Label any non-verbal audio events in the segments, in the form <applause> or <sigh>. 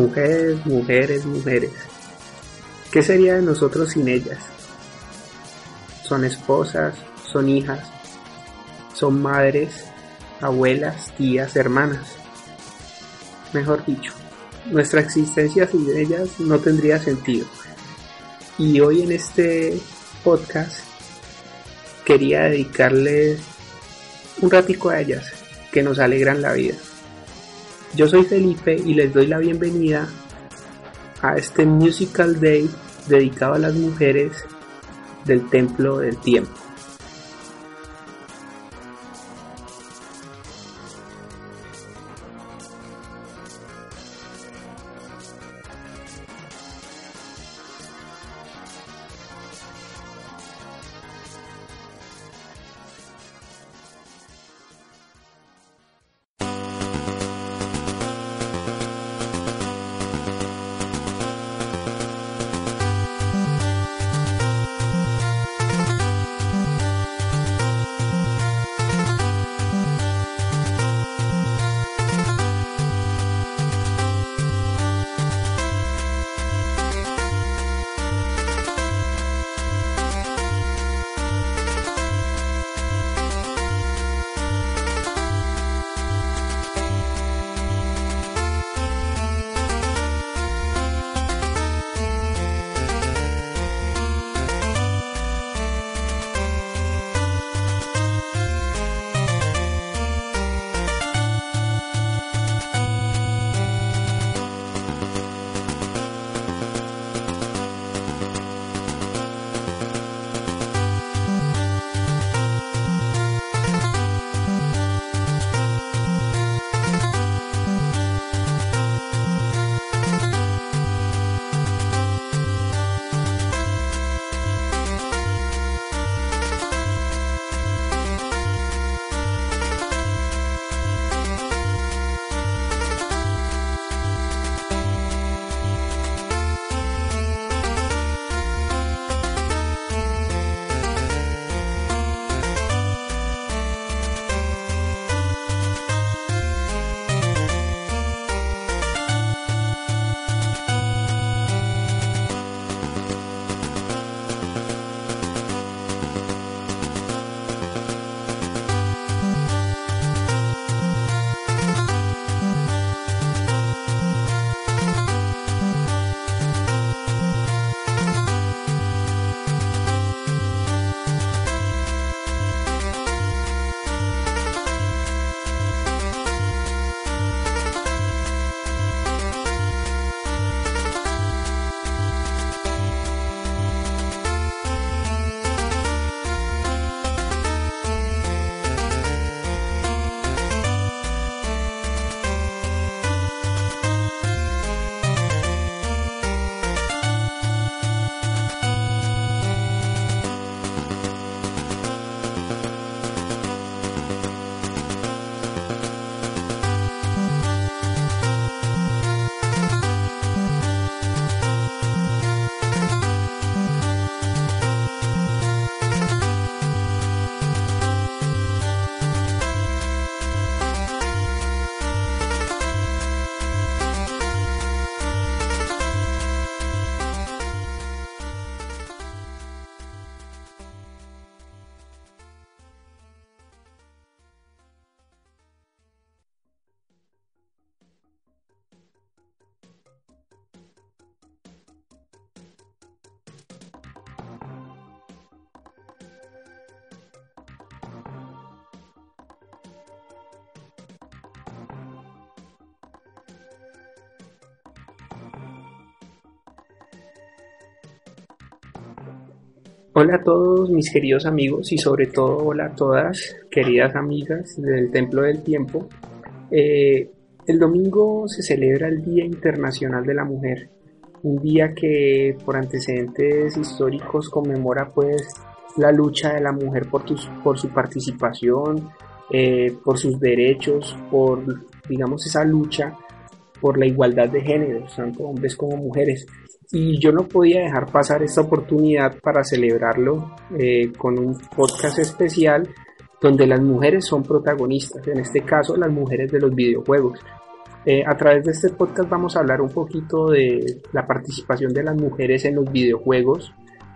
Mujeres, mujeres, mujeres. ¿Qué sería de nosotros sin ellas? Son esposas, son hijas, son madres, abuelas, tías, hermanas. Mejor dicho, nuestra existencia sin ellas no tendría sentido. Y hoy en este podcast quería dedicarles un ratico a ellas que nos alegran la vida. Yo soy Felipe y les doy la bienvenida a este Musical Day dedicado a las mujeres del Templo del Tiempo. Hola a todos mis queridos amigos y sobre todo hola a todas queridas amigas del Templo del Tiempo. Eh, el domingo se celebra el Día Internacional de la Mujer, un día que por antecedentes históricos conmemora pues la lucha de la mujer por, por su participación, eh, por sus derechos, por digamos esa lucha por la igualdad de género, tanto hombres como mujeres y yo no podía dejar pasar esta oportunidad para celebrarlo eh, con un podcast especial donde las mujeres son protagonistas, en este caso las mujeres de los videojuegos. Eh, a través de este podcast vamos a hablar un poquito de la participación de las mujeres en los videojuegos,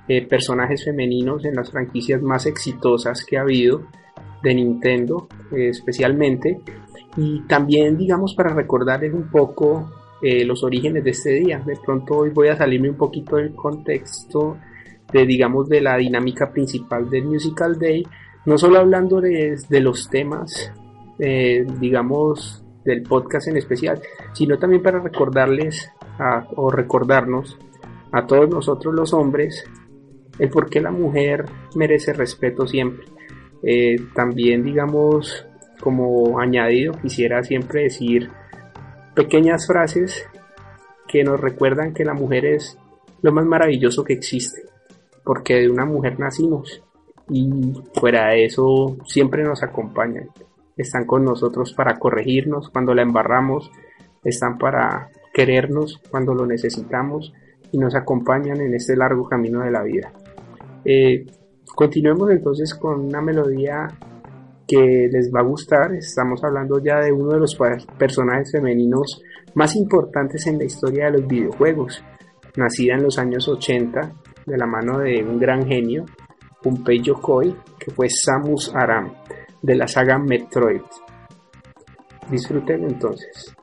eh, personajes femeninos en las franquicias más exitosas que ha habido de Nintendo especialmente y también digamos para recordarles un poco los orígenes de este día. De pronto hoy voy a salirme un poquito del contexto de digamos de la dinámica principal del Musical Day, no solo hablando de, de los temas digamos del podcast en especial, sino también para recordarles o recordarnos a todos nosotros los hombres el por qué la mujer merece respeto siempre. Eh, también, digamos, como añadido, quisiera siempre decir pequeñas frases que nos recuerdan que la mujer es lo más maravilloso que existe, porque de una mujer nacimos y fuera de eso siempre nos acompañan están con nosotros para corregirnos cuando la embarramos, están para querernos cuando lo necesitamos y nos acompañan en este largo camino de la vida. Eh, continuemos entonces con una melodía que les va a gustar. Estamos hablando ya de uno de los personajes femeninos más importantes en la historia de los videojuegos. Nacida en los años 80 de la mano de un gran genio, Gunpei Yokoi, que fue Samus Aram de la saga Metroid. Disfruten entonces.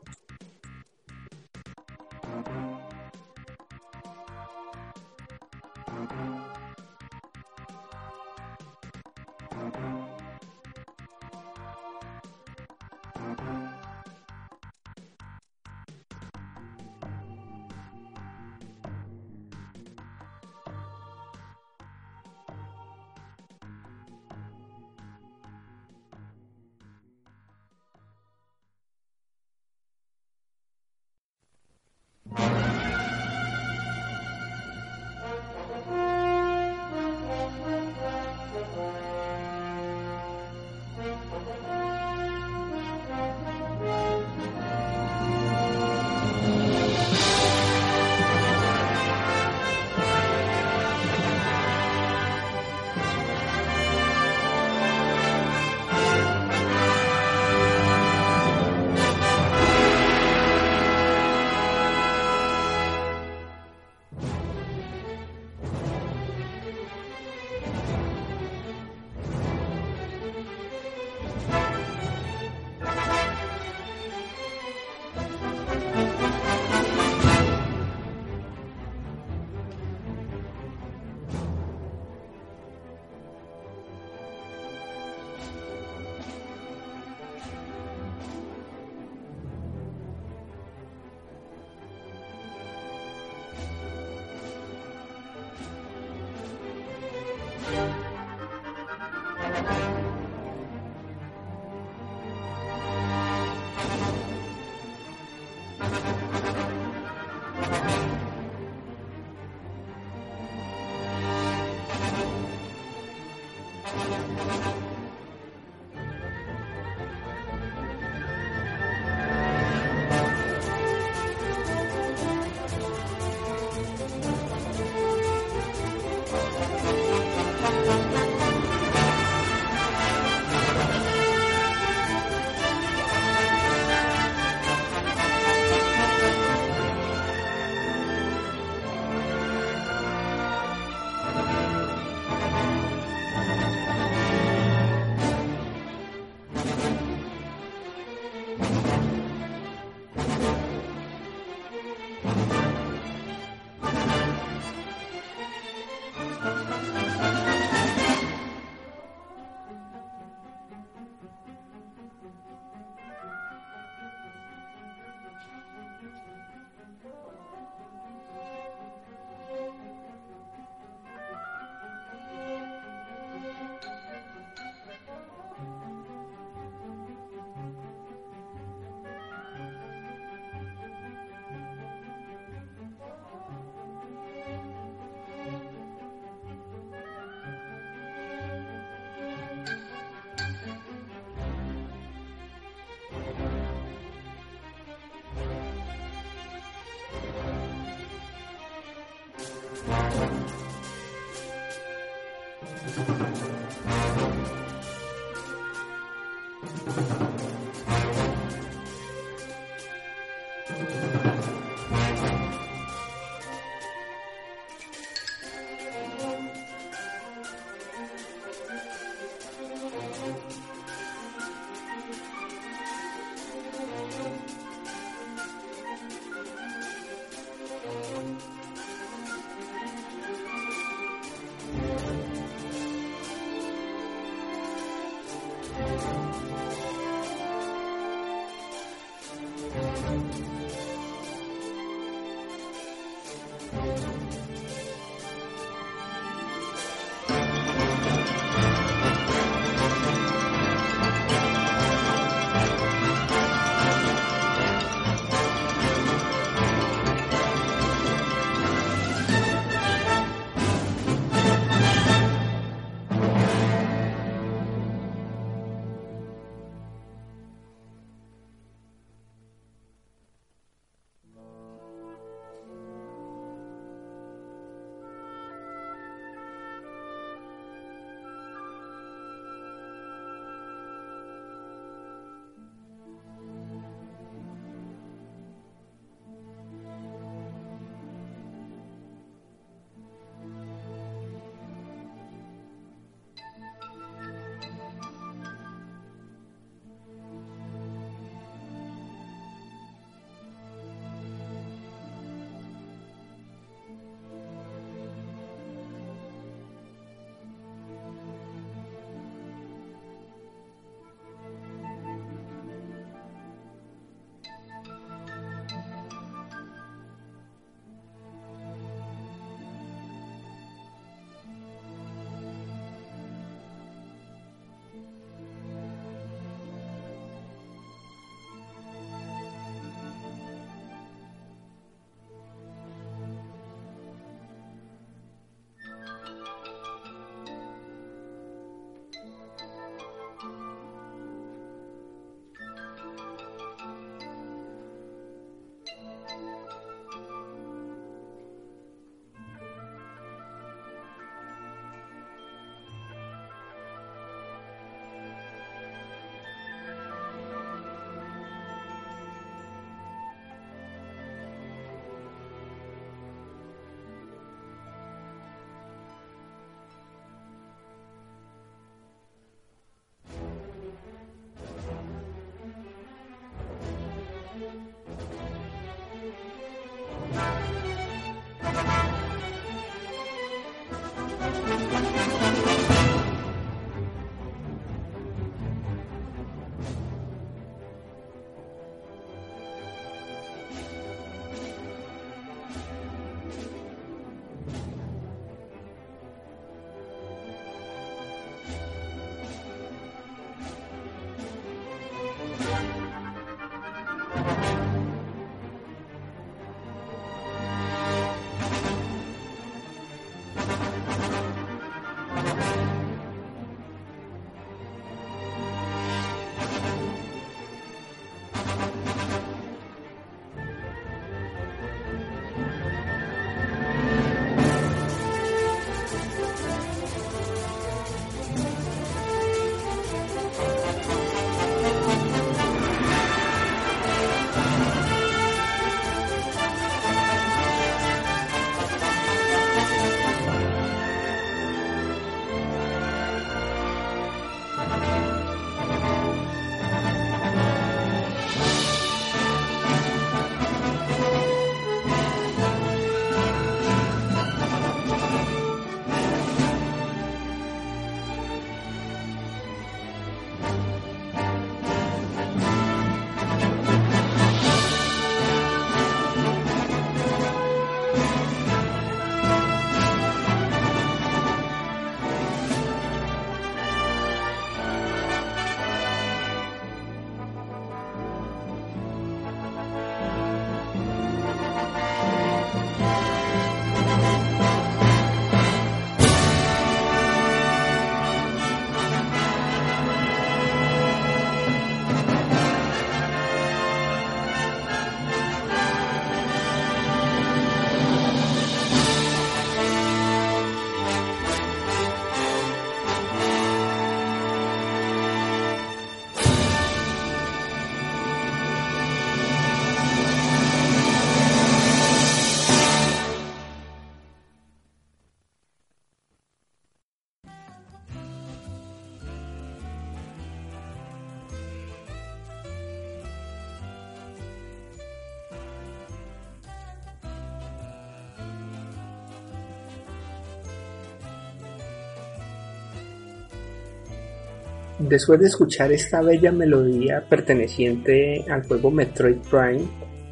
Después de escuchar esta bella melodía perteneciente al juego Metroid Prime,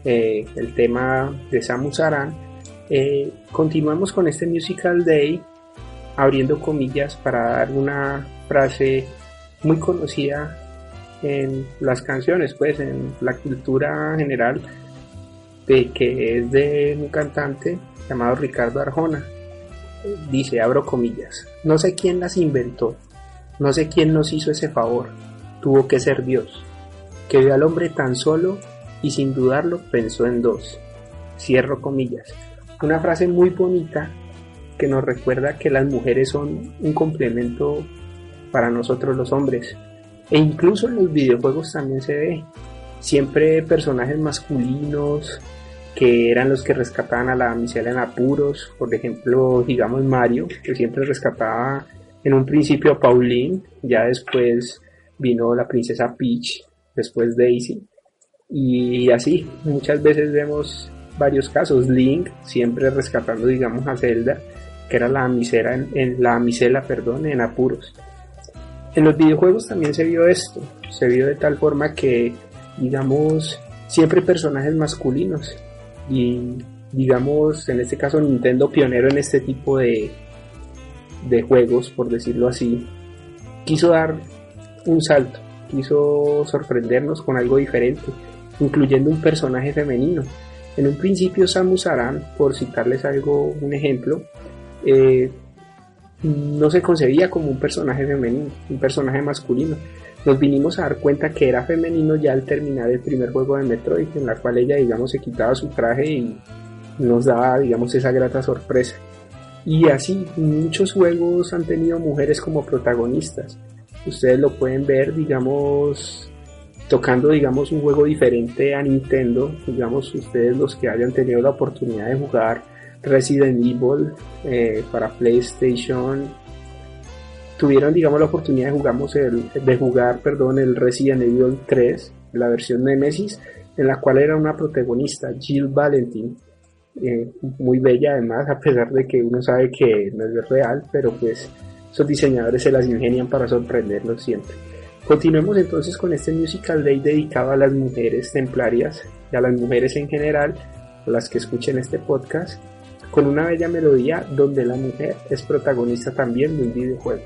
eh, el tema de Samus Aran, eh, continuamos con este Musical Day abriendo comillas para dar una frase muy conocida en las canciones, pues en la cultura general, de que es de un cantante llamado Ricardo Arjona. Dice, abro comillas, no sé quién las inventó, no sé quién nos hizo ese favor, tuvo que ser Dios, que vio al hombre tan solo y sin dudarlo pensó en dos. Cierro comillas. Una frase muy bonita que nos recuerda que las mujeres son un complemento para nosotros los hombres. E incluso en los videojuegos también se ve. Siempre personajes masculinos que eran los que rescataban a la damisela en apuros. Por ejemplo, digamos Mario, que siempre rescataba en un principio Pauline, ya después vino la princesa Peach, después Daisy. Y así, muchas veces vemos varios casos. Link siempre rescatando, digamos, a Zelda, que era la misera en, la misela, perdón, en apuros. En los videojuegos también se vio esto, se vio de tal forma que, digamos, siempre personajes masculinos y, digamos, en este caso Nintendo pionero en este tipo de, de juegos, por decirlo así, quiso dar un salto, quiso sorprendernos con algo diferente, incluyendo un personaje femenino. En un principio Samus Aran, por citarles algo, un ejemplo, eh, no se concebía como un personaje femenino, un personaje masculino. Nos vinimos a dar cuenta que era femenino ya al terminar el primer juego de Metroid, en la cual ella, digamos, se quitaba su traje y nos daba, digamos, esa grata sorpresa. Y así, muchos juegos han tenido mujeres como protagonistas. Ustedes lo pueden ver, digamos, tocando, digamos, un juego diferente a Nintendo. Digamos, ustedes los que hayan tenido la oportunidad de jugar Resident Evil eh, para PlayStation tuvieron digamos la oportunidad de jugamos el, de jugar perdón el Resident Evil 3 la versión Nemesis en la cual era una protagonista Jill Valentine eh, muy bella además a pesar de que uno sabe que no es real pero pues esos diseñadores se las ingenian para sorprendernos siempre continuemos entonces con este musical day dedicado a las mujeres templarias y a las mujeres en general las que escuchen este podcast con una bella melodía donde la mujer es protagonista también de un videojuego.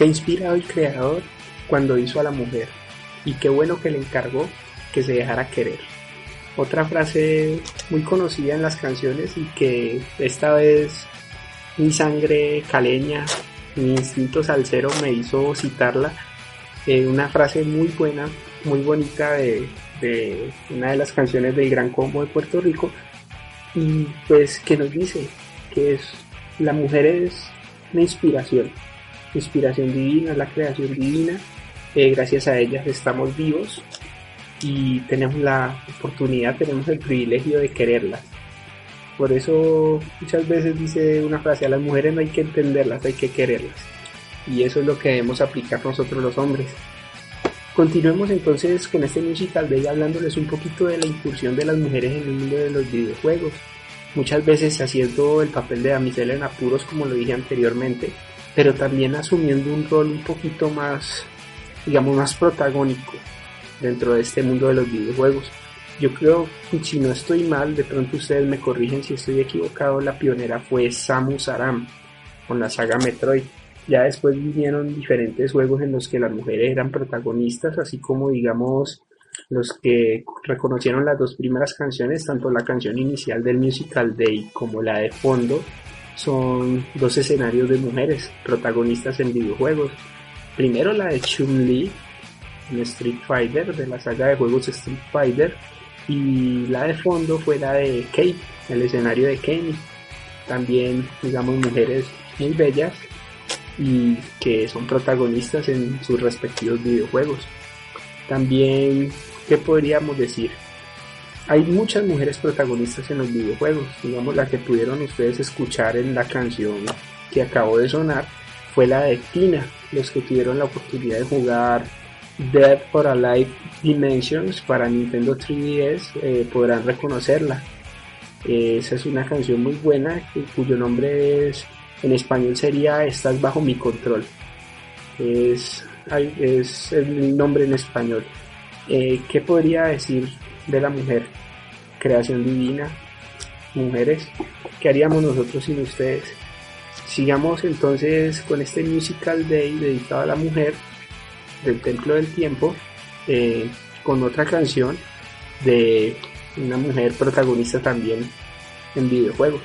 ¿Qué inspirado el creador cuando hizo a la mujer? Y qué bueno que le encargó que se dejara querer. Otra frase muy conocida en las canciones y que esta vez mi sangre caleña, mi instinto salsero me hizo citarla. Eh, una frase muy buena, muy bonita de, de una de las canciones del Gran Combo de Puerto Rico y pues que nos dice que es la mujer es una inspiración, inspiración divina, la creación divina, eh, gracias a ellas estamos vivos y tenemos la oportunidad, tenemos el privilegio de quererlas. Por eso muchas veces dice una frase, a las mujeres no hay que entenderlas, hay que quererlas. Y eso es lo que debemos aplicar nosotros los hombres. Continuemos entonces con este musical de hablándoles un poquito de la incursión de las mujeres en el mundo de los videojuegos. Muchas veces haciendo el papel de damisela en apuros como lo dije anteriormente, pero también asumiendo un rol un poquito más, digamos, más protagónico dentro de este mundo de los videojuegos. Yo creo, si no estoy mal, de pronto ustedes me corrigen si estoy equivocado, la pionera fue Samus Aram con la saga Metroid. Ya después vinieron diferentes juegos en los que las mujeres eran protagonistas, así como digamos los que reconocieron las dos primeras canciones, tanto la canción inicial del Musical Day como la de fondo, son dos escenarios de mujeres protagonistas en videojuegos. Primero la de Chun-Li en Street Fighter, de la saga de juegos Street Fighter, y la de fondo fue la de Kate, el escenario de Kenny. También, digamos, mujeres muy bellas y que son protagonistas en sus respectivos videojuegos. También, ¿qué podríamos decir? Hay muchas mujeres protagonistas en los videojuegos, digamos la que pudieron ustedes escuchar en la canción que acabó de sonar fue la de Tina, los que tuvieron la oportunidad de jugar Dead or Alive Dimensions para Nintendo 3DS eh, podrán reconocerla. esa es una canción muy buena cuyo nombre es en español sería Estás bajo mi control. Es, es el nombre en español. Eh, ¿Qué podría decir de la mujer? Creación divina, mujeres. ¿Qué haríamos nosotros sin ustedes? Sigamos entonces con este Musical Day dedicado a la mujer del Templo del Tiempo eh, con otra canción de una mujer protagonista también en videojuegos.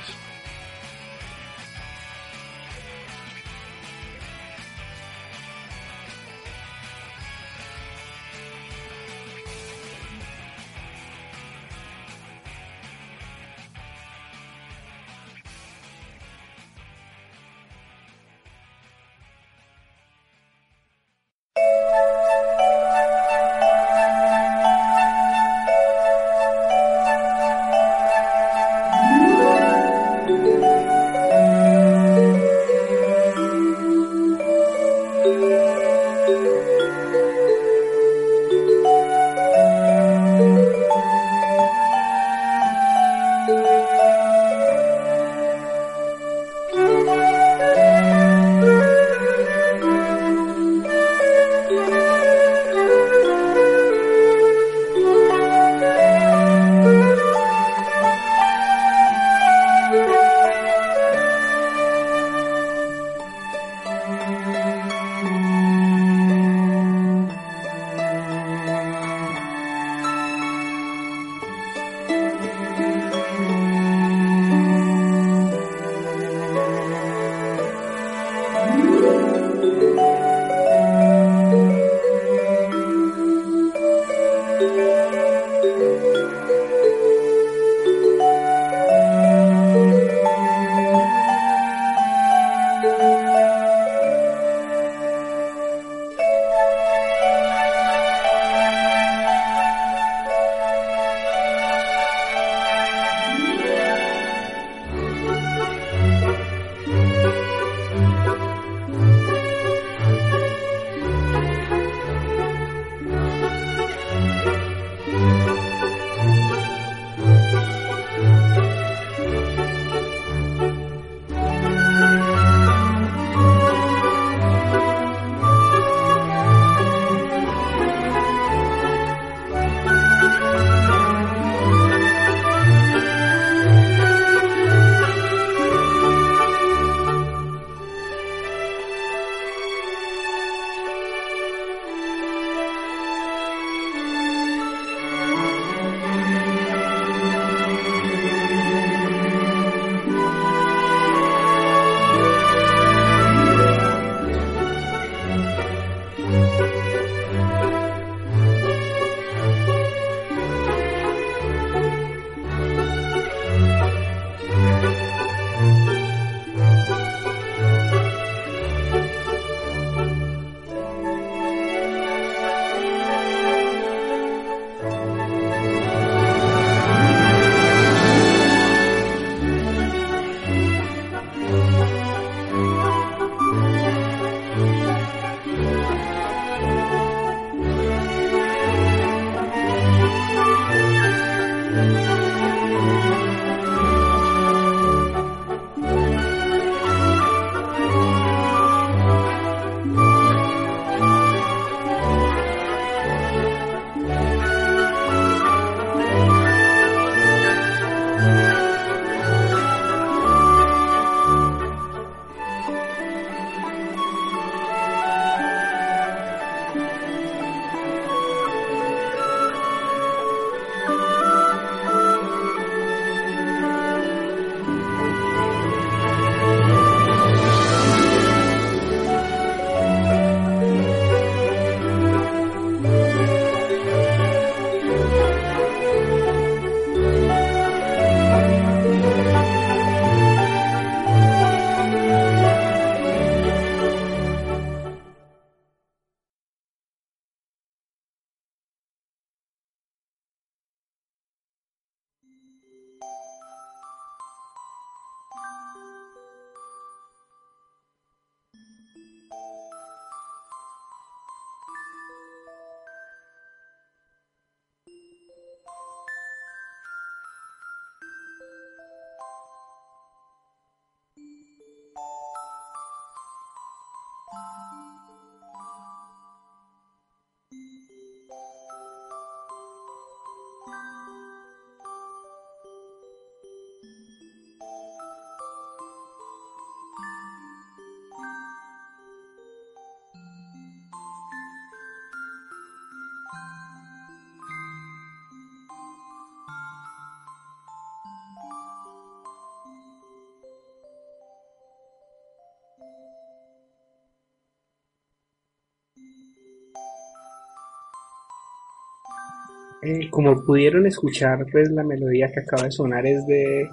Eh, como pudieron escuchar, pues la melodía que acaba de sonar es de,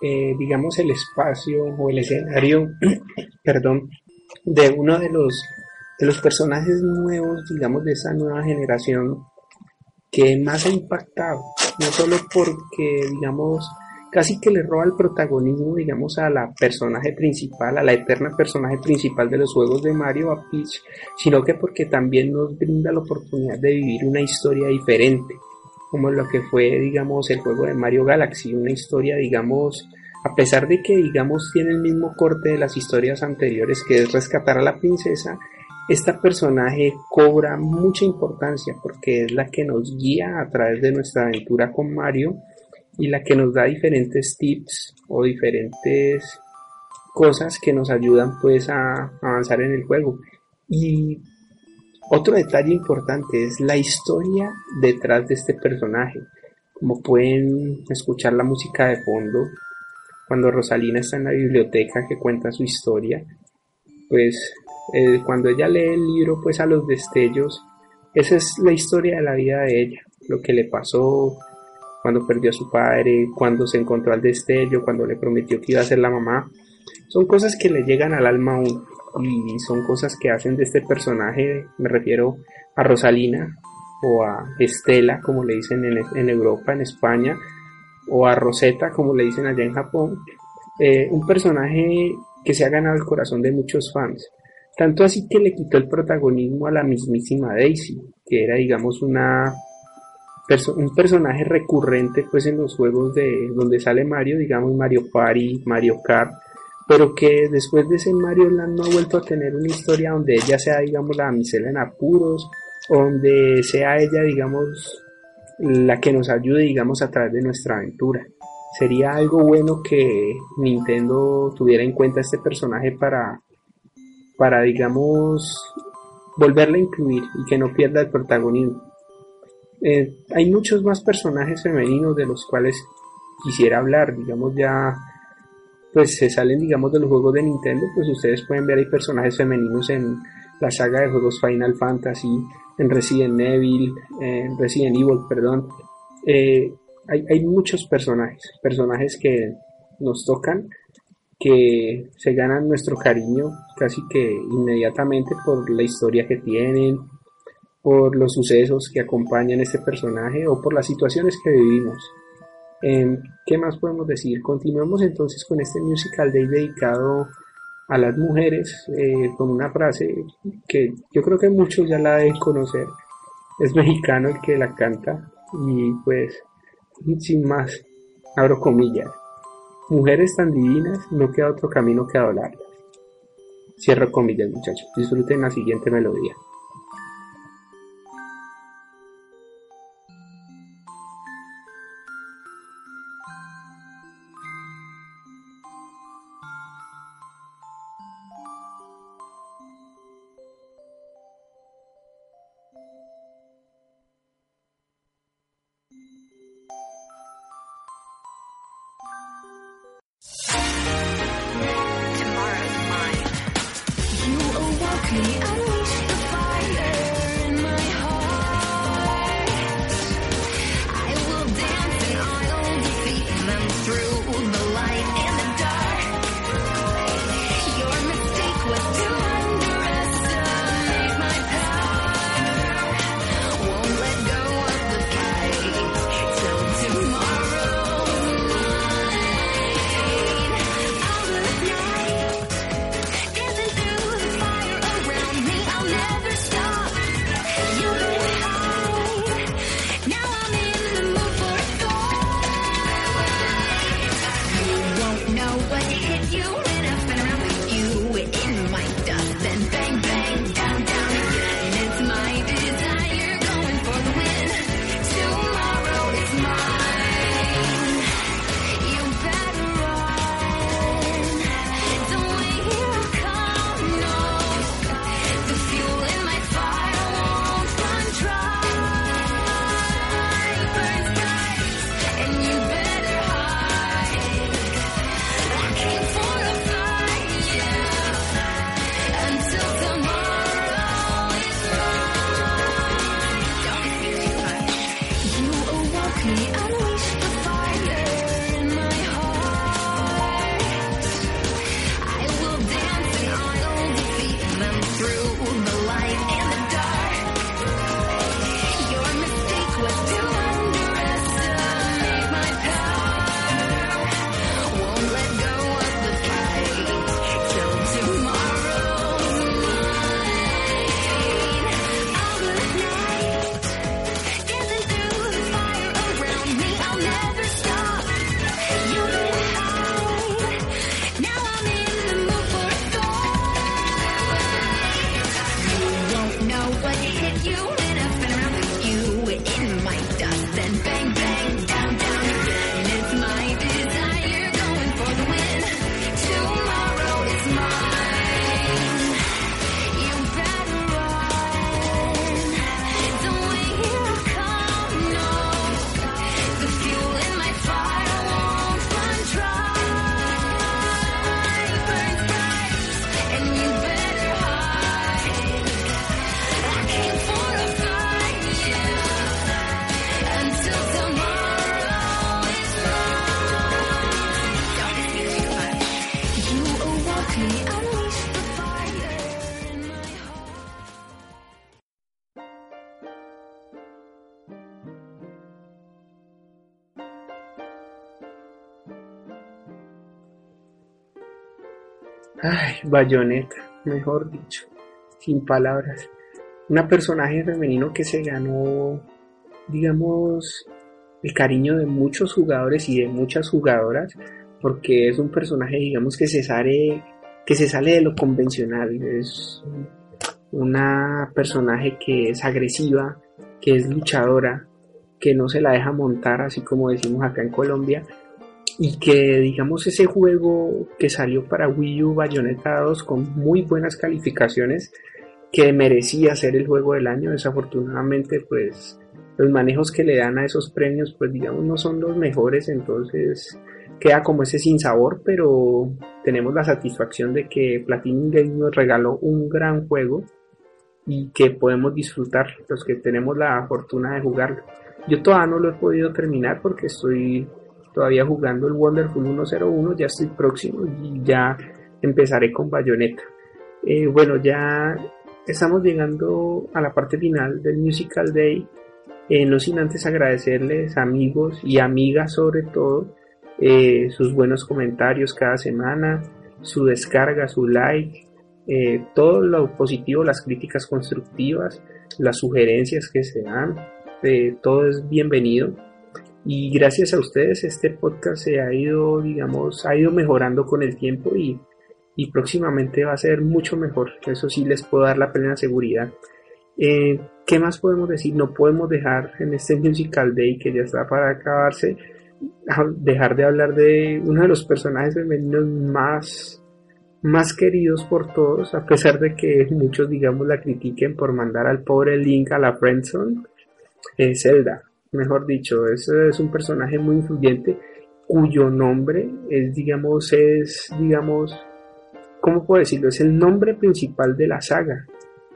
eh, digamos, el espacio o el escenario, <clears throat> perdón, de uno de los, de los personajes nuevos, digamos, de esa nueva generación que más ha impactado, no solo porque, digamos, casi que le roba el protagonismo, digamos, a la personaje principal, a la eterna personaje principal de los juegos de Mario, a Peach, sino que porque también nos brinda la oportunidad de vivir una historia diferente, como lo que fue, digamos, el juego de Mario Galaxy, una historia, digamos, a pesar de que, digamos, tiene el mismo corte de las historias anteriores, que es rescatar a la princesa, esta personaje cobra mucha importancia porque es la que nos guía a través de nuestra aventura con Mario y la que nos da diferentes tips o diferentes cosas que nos ayudan pues a avanzar en el juego. Y otro detalle importante es la historia detrás de este personaje. Como pueden escuchar la música de fondo, cuando Rosalina está en la biblioteca que cuenta su historia, pues eh, cuando ella lee el libro pues a los destellos, esa es la historia de la vida de ella, lo que le pasó, cuando perdió a su padre, cuando se encontró al destello, cuando le prometió que iba a ser la mamá. Son cosas que le llegan al alma a uno y son cosas que hacen de este personaje, me refiero a Rosalina o a Estela, como le dicen en, Europa, en España, o a Rosetta, como le dicen allá en Japón, eh, un personaje que se ha ganado el corazón de muchos fans. Tanto así que le quitó el protagonismo a la mismísima Daisy, que era, digamos, una un personaje recurrente pues en los juegos de donde sale Mario, digamos Mario Party, Mario Kart, pero que después de ese Mario Land no ha vuelto a tener una historia donde ella sea digamos la damisela en apuros, donde sea ella digamos la que nos ayude digamos a través de nuestra aventura. Sería algo bueno que Nintendo tuviera en cuenta este personaje para para digamos volverla a incluir y que no pierda el protagonismo. Eh, hay muchos más personajes femeninos de los cuales quisiera hablar, digamos ya pues se salen digamos de los juegos de Nintendo, pues ustedes pueden ver hay personajes femeninos en la saga de juegos Final Fantasy, en Resident Evil, en Resident Evil, perdón. Eh, hay, hay muchos personajes, personajes que nos tocan, que se ganan nuestro cariño casi que inmediatamente por la historia que tienen, por los sucesos que acompañan este personaje o por las situaciones que vivimos. Em, ¿Qué más podemos decir? Continuamos entonces con este musical day dedicado a las mujeres eh, con una frase que yo creo que muchos ya la deben conocer. Es mexicano el que la canta y pues sin más, abro comillas. Mujeres tan divinas, no queda otro camino que adorarlas. Cierro comillas muchachos. Disfruten la siguiente melodía. Ay, Bayonetta, mejor dicho, sin palabras. Una personaje femenino que se ganó, digamos, el cariño de muchos jugadores y de muchas jugadoras, porque es un personaje, digamos, que se sale, que se sale de lo convencional. Es una personaje que es agresiva, que es luchadora, que no se la deja montar, así como decimos acá en Colombia, y que digamos ese juego que salió para Wii U Bayonetta 2 con muy buenas calificaciones que merecía ser el juego del año desafortunadamente pues los manejos que le dan a esos premios pues digamos no son los mejores entonces queda como ese sin sabor pero tenemos la satisfacción de que Platinum Games nos regaló un gran juego y que podemos disfrutar los que tenemos la fortuna de jugarlo. Yo todavía no lo he podido terminar porque estoy todavía jugando el Wonderful 101, ya estoy próximo y ya empezaré con Bayonetta. Eh, bueno, ya estamos llegando a la parte final del Musical Day. Eh, no sin antes agradecerles amigos y amigas sobre todo eh, sus buenos comentarios cada semana, su descarga, su like, todo lo positivo, las críticas constructivas, las sugerencias que se dan, todo es bienvenido y gracias a ustedes este podcast se ha ido, digamos, ha ido mejorando con el tiempo y, y próximamente va a ser mucho mejor. Eso sí les puedo dar la plena seguridad. Eh, ¿Qué más podemos decir? No podemos dejar en este Musical Day que ya está para acabarse, dejar de hablar de uno de los personajes femeninos más, más queridos por todos, a pesar de que muchos, digamos, la critiquen por mandar al pobre Link a la Friendzone, es Zelda mejor dicho, es, un personaje muy influyente cuyo nombre es, digamos, es, digamos, ¿cómo puedo decirlo? Es el nombre principal de la saga,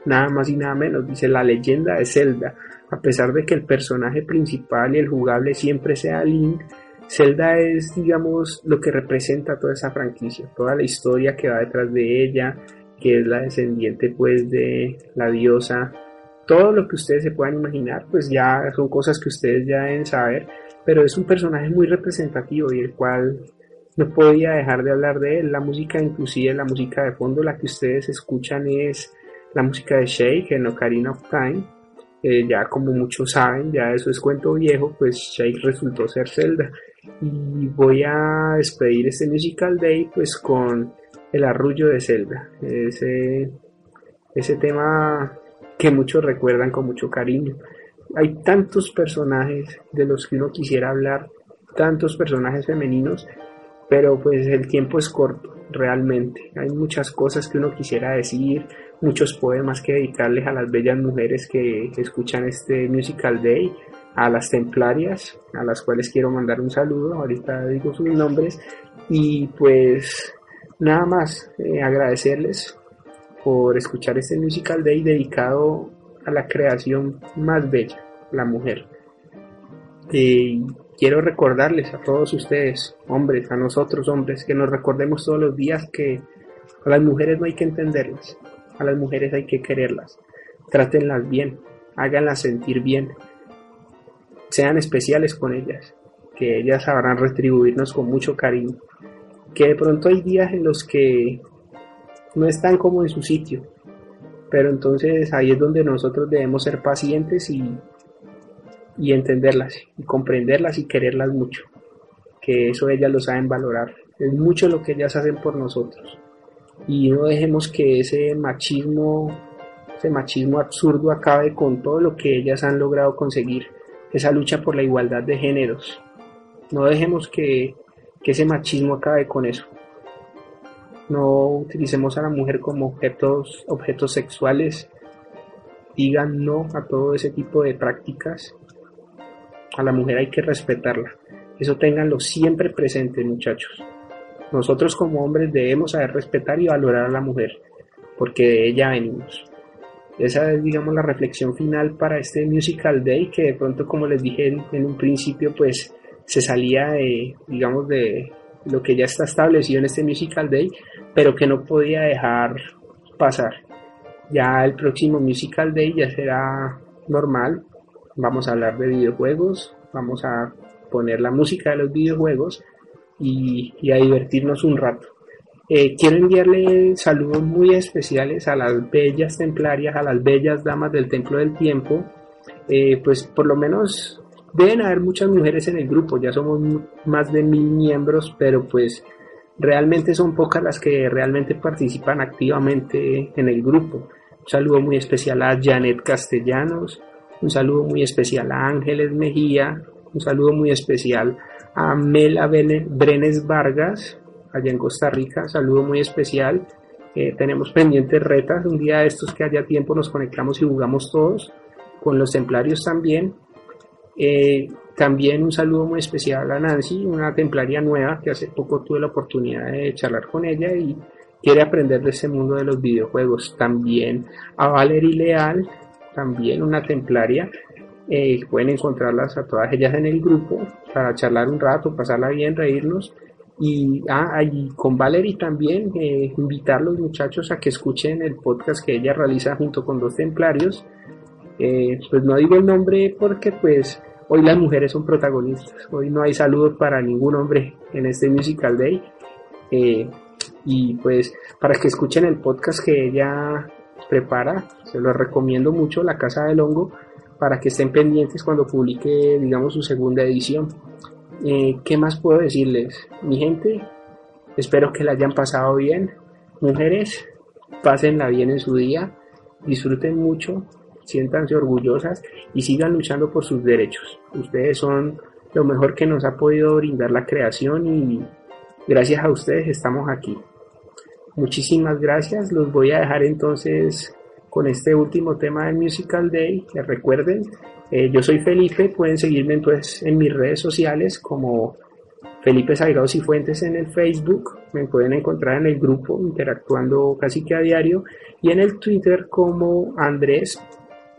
nada más y nada menos, dice la leyenda de Zelda, a pesar de que el personaje principal y el jugable siempre sea Link, Zelda es, digamos, lo que representa toda esa franquicia, toda la historia que va detrás de ella, que es la descendiente pues de la diosa todo lo que ustedes se puedan imaginar, pues ya son cosas que ustedes ya deben saber, pero es un personaje muy representativo y el cual no podía dejar de hablar de él. La música, inclusive la música de fondo, la que ustedes escuchan es la música de Shake en Ocarina of Time. Eh, ya como muchos saben, ya eso es cuento viejo, pues Shake resultó ser Zelda. Y voy a despedir este Musical Day pues con el arrullo de Zelda. Ese, ese tema que muchos recuerdan con mucho cariño. Hay tantos personajes de los que uno quisiera hablar, tantos personajes femeninos, pero pues el tiempo es corto, realmente. Hay muchas cosas que uno quisiera decir, muchos poemas que dedicarles a las bellas mujeres que escuchan este Musical Day, a las templarias, a las cuales quiero mandar un saludo, ahorita digo sus nombres, y pues nada más, eh, agradecerles por escuchar este Musical Day dedicado a la creación más bella, la mujer. Y quiero recordarles a todos ustedes, hombres, a nosotros hombres, que nos recordemos todos los días que a las mujeres no hay que entenderlas, a las mujeres hay que quererlas, trátenlas bien, háganlas sentir bien, sean especiales con ellas, que ellas sabrán retribuirnos con mucho cariño, que de pronto hay días en los que no están como en su sitio, pero entonces ahí es donde nosotros debemos ser pacientes y, y entenderlas, y comprenderlas y quererlas mucho, que eso ellas lo saben valorar, es mucho lo que ellas hacen por nosotros, y no dejemos que ese machismo, ese machismo absurdo acabe con todo lo que ellas han logrado conseguir, esa lucha por la igualdad de géneros, no dejemos que, que ese machismo acabe con eso no utilicemos a la mujer como objetos, objetos sexuales, digan no a todo ese tipo de prácticas. A la mujer hay que respetarla. Eso ténganlo siempre presente, muchachos. Nosotros como hombres debemos saber respetar y valorar a la mujer, porque de ella venimos. Esa es, digamos, la reflexión final para este Musical Day, que de pronto, como les dije en, un principio, pues se salía de, digamos, de lo que ya está establecido en este Musical Day, pero que no podía dejar pasar. Ya el próximo Musical Day ya será normal. Vamos a hablar de videojuegos, vamos a poner la música de los videojuegos y, a divertirnos un rato. Eh, quiero enviarle saludos muy especiales a las bellas templarias, a las bellas damas del Templo del Tiempo. Eh, pues por lo menos deben haber muchas mujeres en el grupo, ya somos más de mil miembros, pero pues realmente son pocas las que realmente participan activamente en el grupo. Un saludo muy especial a Janet Castellanos, un saludo muy especial a Ángeles Mejía, un saludo muy especial a Mela Brenes Vargas, allá en Costa Rica, saludo muy especial. Eh, tenemos pendientes retas, un día de estos que haya tiempo nos conectamos y jugamos todos, con los templarios también. Eh, también un saludo muy especial a Nancy, una templaria nueva que hace poco tuve la oportunidad de charlar con ella y quiere aprender de ese mundo de los videojuegos. También a Valerie Leal, también una templaria. Eh, pueden encontrarlas a todas ellas en el grupo para charlar un rato, pasarla bien, reírnos. Y ah, con Valerie también eh, invitar a los muchachos a que escuchen el podcast que ella realiza junto con dos templarios. Eh, pues no digo el nombre porque pues Hoy las mujeres son protagonistas. Hoy no hay saludos para ningún hombre en este Musical Day. Eh, y pues para que escuchen el podcast que ella prepara, se lo recomiendo mucho, La Casa del Hongo, para que estén pendientes cuando publique, digamos, su segunda edición. Eh, ¿Qué más puedo decirles? Mi gente, espero que la hayan pasado bien. Mujeres, pásenla bien en su día, disfruten mucho, siéntanse orgullosas y sigan luchando por sus derechos. Ustedes son lo mejor que nos ha podido brindar la creación y gracias a ustedes estamos aquí. Muchísimas gracias, los voy a dejar entonces con este último tema del Musical Day, que recuerden, eh, yo soy Felipe, pueden seguirme entonces en mis redes sociales como Felipe Salgado Fuentes en el Facebook, me pueden encontrar en el grupo interactuando casi que a diario. Y en el Twitter como Andrés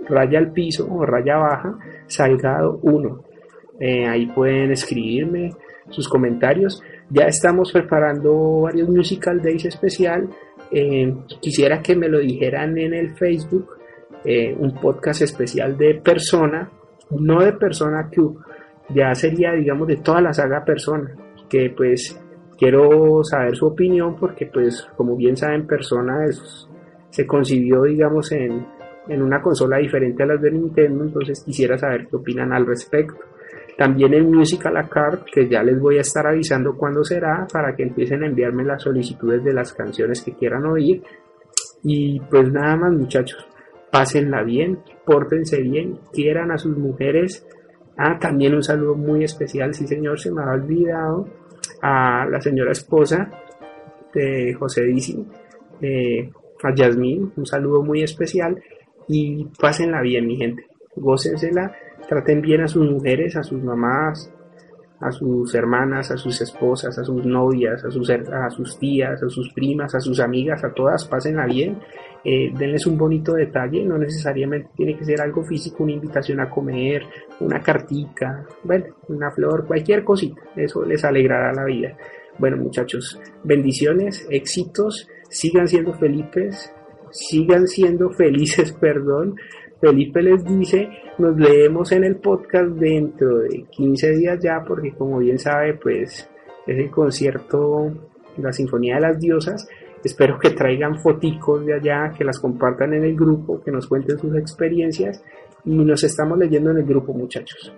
raya al piso o raya baja, Salgado 1. Eh, ahí pueden escribirme sus comentarios. Ya estamos preparando varios Musical Days especial. Eh, quisiera que me lo dijeran en el Facebook. Eh, un podcast especial de persona, no de persona que ya sería, digamos, de toda la saga persona. Que pues quiero saber su opinión porque pues como bien saben persona se concibió digamos en, en una consola diferente a las de Nintendo, entonces quisiera saber qué opinan al respecto. También el Musical a Card, que ya les voy a estar avisando cuándo será para que empiecen a enviarme las solicitudes de las canciones que quieran oír. Y pues nada más muchachos, pásenla bien, pórtense bien, quieran a sus mujeres. Ah, también un saludo muy especial, sí señor, se me ha olvidado, a la señora esposa de José Dizzy, eh, a Yasmín, un saludo muy especial y pásenla bien, mi gente. Gócensela, traten bien a sus mujeres, a sus mamás, a sus hermanas, a sus esposas, a sus novias, a sus, a sus tías, a sus primas, a sus amigas, a todas, pásenla bien, eh, denles un bonito detalle, no necesariamente tiene que ser algo físico, una invitación a comer, una cartica, bueno, una flor, cualquier cosita, eso les alegrará la vida. Bueno muchachos, bendiciones, éxitos, sigan siendo felices, sigan siendo felices, <laughs> perdón, Felipe les dice, nos leemos en el podcast dentro de 15 días ya, porque como bien sabe, pues es el concierto, la Sinfonía de las Diosas. Espero que traigan foticos de allá, que las compartan en el grupo, que nos cuenten sus experiencias y nos estamos leyendo en el grupo, muchachos.